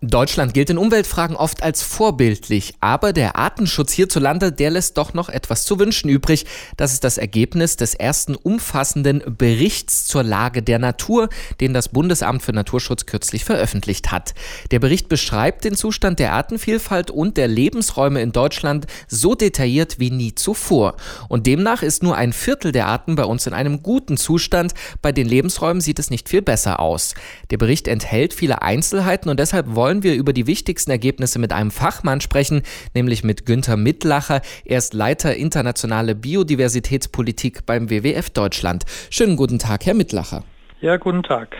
Deutschland gilt in Umweltfragen oft als vorbildlich, aber der Artenschutz hierzulande, der lässt doch noch etwas zu wünschen übrig. Das ist das Ergebnis des ersten umfassenden Berichts zur Lage der Natur, den das Bundesamt für Naturschutz kürzlich veröffentlicht hat. Der Bericht beschreibt den Zustand der Artenvielfalt und der Lebensräume in Deutschland so detailliert wie nie zuvor. Und demnach ist nur ein Viertel der Arten bei uns in einem guten Zustand. Bei den Lebensräumen sieht es nicht viel besser aus. Der Bericht enthält viele Einzelheiten und deshalb wollen wollen wir über die wichtigsten Ergebnisse mit einem Fachmann sprechen, nämlich mit Günther Mittlacher. Er ist Leiter internationale Biodiversitätspolitik beim WWF Deutschland. Schönen guten Tag, Herr Mittlacher. Ja, guten Tag.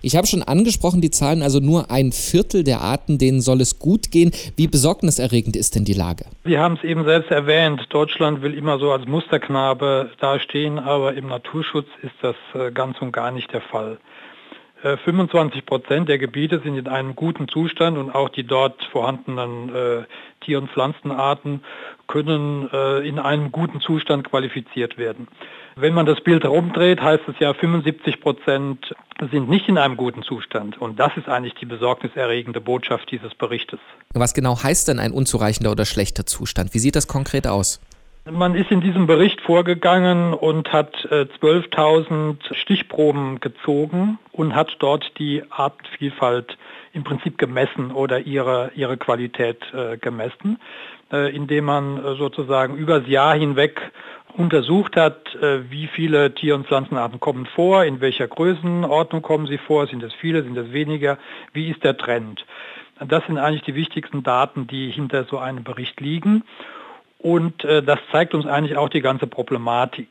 Ich habe schon angesprochen, die Zahlen, also nur ein Viertel der Arten, denen soll es gut gehen. Wie besorgniserregend ist denn die Lage? Sie haben es eben selbst erwähnt, Deutschland will immer so als Musterknabe dastehen, aber im Naturschutz ist das äh, ganz und gar nicht der Fall. 25 äh, Prozent der Gebiete sind in einem guten Zustand und auch die dort vorhandenen äh, Tier- und Pflanzenarten können äh, in einem guten Zustand qualifiziert werden. Wenn man das Bild rumdreht, heißt es ja, 75 Prozent sind nicht in einem guten Zustand. Und das ist eigentlich die besorgniserregende Botschaft dieses Berichtes. Was genau heißt denn ein unzureichender oder schlechter Zustand? Wie sieht das konkret aus? Man ist in diesem Bericht vorgegangen und hat 12.000 äh, Stichproben gezogen und hat dort die Artenvielfalt im Prinzip gemessen oder ihre, ihre Qualität äh, gemessen, äh, indem man sozusagen übers Jahr hinweg untersucht hat, wie viele Tier- und Pflanzenarten kommen vor, in welcher Größenordnung kommen sie vor, sind es viele, sind es weniger, wie ist der Trend. Das sind eigentlich die wichtigsten Daten, die hinter so einem Bericht liegen. Und äh, das zeigt uns eigentlich auch die ganze Problematik,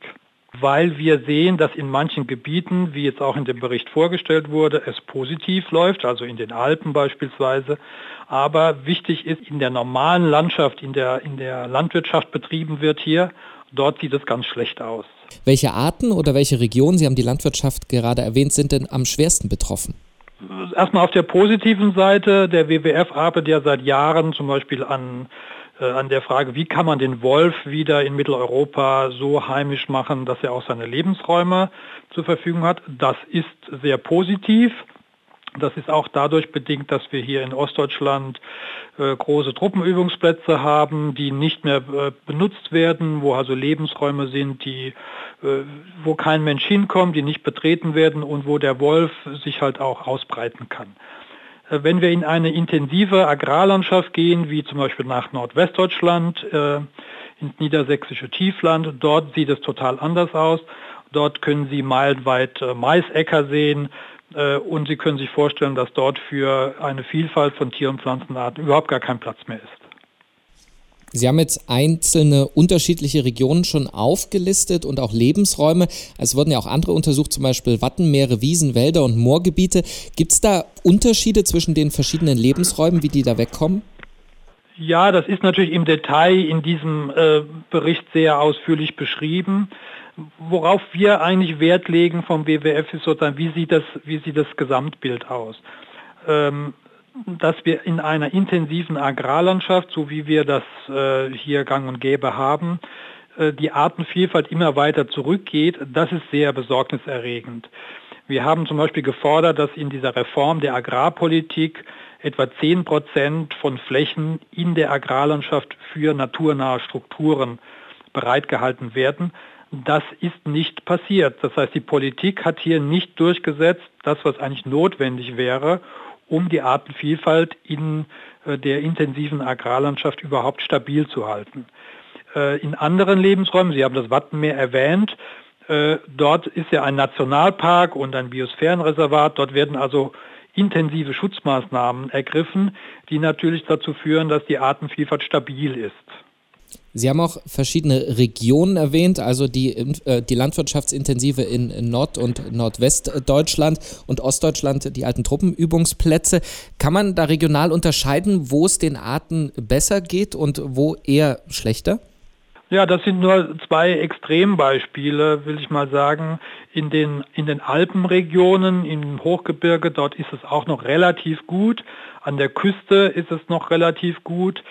weil wir sehen, dass in manchen Gebieten, wie jetzt auch in dem Bericht vorgestellt wurde, es positiv läuft, also in den Alpen beispielsweise. Aber wichtig ist, in der normalen Landschaft, in der, in der Landwirtschaft betrieben wird hier, dort sieht es ganz schlecht aus. Welche Arten oder welche Regionen, Sie haben die Landwirtschaft gerade erwähnt, sind denn am schwersten betroffen? Erstmal auf der positiven Seite. Der WWF arbeitet ja seit Jahren zum Beispiel an an der Frage, wie kann man den Wolf wieder in Mitteleuropa so heimisch machen, dass er auch seine Lebensräume zur Verfügung hat. Das ist sehr positiv. Das ist auch dadurch bedingt, dass wir hier in Ostdeutschland äh, große Truppenübungsplätze haben, die nicht mehr äh, benutzt werden, wo also Lebensräume sind, die, äh, wo kein Mensch hinkommt, die nicht betreten werden und wo der Wolf sich halt auch ausbreiten kann. Äh, wenn wir in eine intensive Agrarlandschaft gehen, wie zum Beispiel nach Nordwestdeutschland, äh, ins niedersächsische Tiefland, dort sieht es total anders aus. Dort können Sie meilenweit äh, Maisäcker sehen und Sie können sich vorstellen, dass dort für eine Vielfalt von Tier- und Pflanzenarten überhaupt gar kein Platz mehr ist. Sie haben jetzt einzelne unterschiedliche Regionen schon aufgelistet und auch Lebensräume. Es wurden ja auch andere untersucht, zum Beispiel Wattenmeere, Wiesen, Wälder und Moorgebiete. Gibt es da Unterschiede zwischen den verschiedenen Lebensräumen, wie die da wegkommen? Ja, das ist natürlich im Detail in diesem äh, Bericht sehr ausführlich beschrieben. Worauf wir eigentlich Wert legen vom WWF ist sozusagen, wie sieht das, wie sieht das Gesamtbild aus? Ähm, dass wir in einer intensiven Agrarlandschaft, so wie wir das äh, hier gang und gäbe haben, äh, die Artenvielfalt immer weiter zurückgeht, das ist sehr besorgniserregend. Wir haben zum Beispiel gefordert, dass in dieser Reform der Agrarpolitik etwa 10 Prozent von Flächen in der Agrarlandschaft für naturnahe Strukturen bereitgehalten werden. Das ist nicht passiert. Das heißt, die Politik hat hier nicht durchgesetzt, das, was eigentlich notwendig wäre, um die Artenvielfalt in äh, der intensiven Agrarlandschaft überhaupt stabil zu halten. Äh, in anderen Lebensräumen, Sie haben das Wattenmeer erwähnt, äh, dort ist ja ein Nationalpark und ein Biosphärenreservat, dort werden also intensive Schutzmaßnahmen ergriffen, die natürlich dazu führen, dass die Artenvielfalt stabil ist. Sie haben auch verschiedene Regionen erwähnt, also die, äh, die landwirtschaftsintensive in Nord- und Nordwestdeutschland und Ostdeutschland die alten Truppenübungsplätze. Kann man da regional unterscheiden, wo es den Arten besser geht und wo eher schlechter? Ja, das sind nur zwei Extrembeispiele, will ich mal sagen. In den, in den Alpenregionen, im Hochgebirge, dort ist es auch noch relativ gut. An der Küste ist es noch relativ gut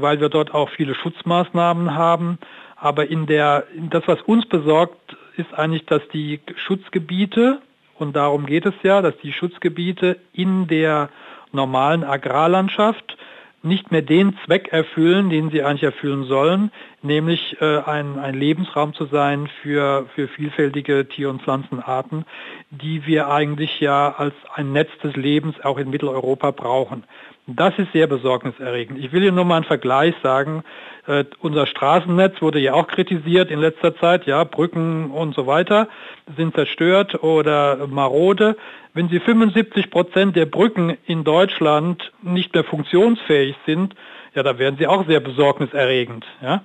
weil wir dort auch viele Schutzmaßnahmen haben. Aber in der, in das, was uns besorgt, ist eigentlich, dass die Schutzgebiete, und darum geht es ja, dass die Schutzgebiete in der normalen Agrarlandschaft nicht mehr den Zweck erfüllen, den sie eigentlich erfüllen sollen, nämlich äh, ein, ein Lebensraum zu sein für, für vielfältige Tier- und Pflanzenarten, die wir eigentlich ja als ein Netz des Lebens auch in Mitteleuropa brauchen. Das ist sehr besorgniserregend. Ich will hier nur mal einen Vergleich sagen. Äh, unser Straßennetz wurde ja auch kritisiert in letzter Zeit. Ja, Brücken und so weiter sind zerstört oder marode. Wenn Sie 75 Prozent der Brücken in Deutschland nicht mehr funktionsfähig sind, ja, da werden sie auch sehr besorgniserregend. Ja.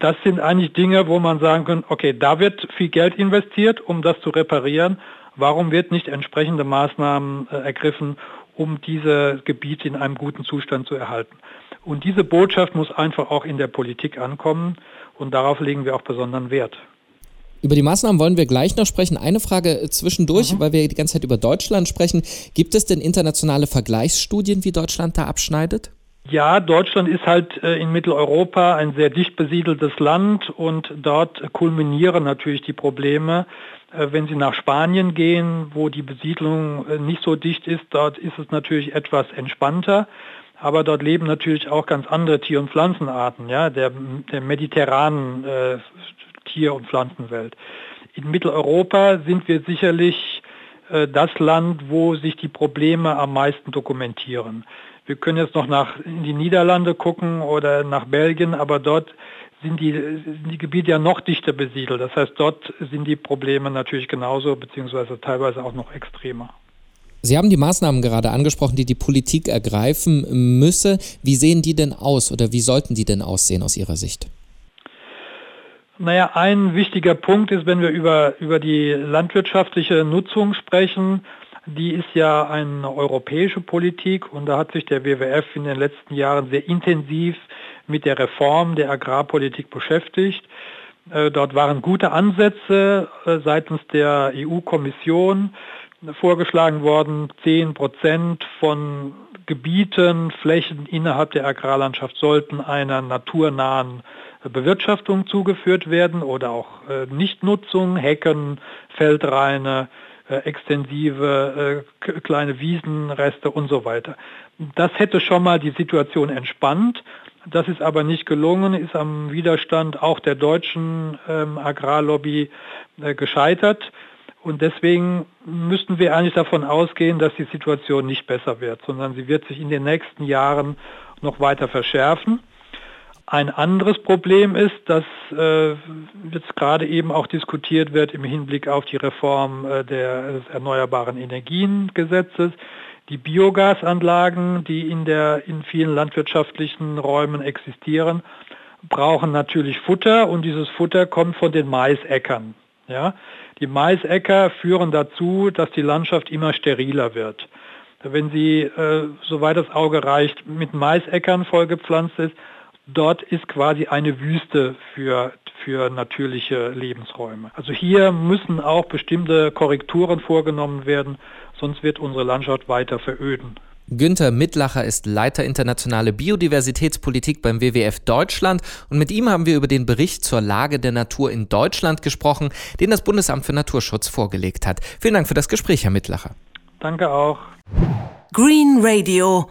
Das sind eigentlich Dinge, wo man sagen kann, okay, da wird viel Geld investiert, um das zu reparieren. Warum wird nicht entsprechende Maßnahmen äh, ergriffen, um diese Gebiete in einem guten Zustand zu erhalten. Und diese Botschaft muss einfach auch in der Politik ankommen und darauf legen wir auch besonderen Wert. Über die Maßnahmen wollen wir gleich noch sprechen. Eine Frage zwischendurch, mhm. weil wir die ganze Zeit über Deutschland sprechen. Gibt es denn internationale Vergleichsstudien, wie Deutschland da abschneidet? Ja, Deutschland ist halt äh, in Mitteleuropa ein sehr dicht besiedeltes Land und dort kulminieren natürlich die Probleme. Äh, wenn Sie nach Spanien gehen, wo die Besiedlung äh, nicht so dicht ist, dort ist es natürlich etwas entspannter. Aber dort leben natürlich auch ganz andere Tier- und Pflanzenarten, ja, der, der mediterranen äh, Tier- und Pflanzenwelt. In Mitteleuropa sind wir sicherlich äh, das Land, wo sich die Probleme am meisten dokumentieren. Wir können jetzt noch nach in die Niederlande gucken oder nach Belgien, aber dort sind die, sind die Gebiete ja noch dichter besiedelt. Das heißt, dort sind die Probleme natürlich genauso, beziehungsweise teilweise auch noch extremer. Sie haben die Maßnahmen gerade angesprochen, die die Politik ergreifen müsse. Wie sehen die denn aus oder wie sollten die denn aussehen aus Ihrer Sicht? Naja, ein wichtiger Punkt ist, wenn wir über, über die landwirtschaftliche Nutzung sprechen, die ist ja eine europäische Politik und da hat sich der WWF in den letzten Jahren sehr intensiv mit der Reform der Agrarpolitik beschäftigt. Äh, dort waren gute Ansätze äh, seitens der EU-Kommission vorgeschlagen worden. Zehn Prozent von Gebieten, Flächen innerhalb der Agrarlandschaft sollten einer naturnahen Bewirtschaftung zugeführt werden oder auch äh, Nichtnutzung, Hecken, Feldreine, extensive äh, kleine Wiesenreste und so weiter. Das hätte schon mal die Situation entspannt. Das ist aber nicht gelungen, ist am Widerstand auch der deutschen ähm, Agrarlobby äh, gescheitert. Und deswegen müssten wir eigentlich davon ausgehen, dass die Situation nicht besser wird, sondern sie wird sich in den nächsten Jahren noch weiter verschärfen. Ein anderes Problem ist, dass äh, jetzt gerade eben auch diskutiert wird im Hinblick auf die Reform äh, des Erneuerbaren Energiengesetzes. Die Biogasanlagen, die in, der, in vielen landwirtschaftlichen Räumen existieren, brauchen natürlich Futter und dieses Futter kommt von den Maisäckern. Ja? Die Maisäcker führen dazu, dass die Landschaft immer steriler wird. Wenn sie, äh, soweit das Auge reicht, mit Maisäckern vollgepflanzt ist, dort ist quasi eine Wüste für, für natürliche Lebensräume. Also hier müssen auch bestimmte Korrekturen vorgenommen werden, sonst wird unsere Landschaft weiter veröden. Günther Mittlacher ist Leiter internationale Biodiversitätspolitik beim WWF Deutschland und mit ihm haben wir über den Bericht zur Lage der Natur in Deutschland gesprochen, den das Bundesamt für Naturschutz vorgelegt hat. Vielen Dank für das Gespräch, Herr Mittlacher. Danke auch. Green Radio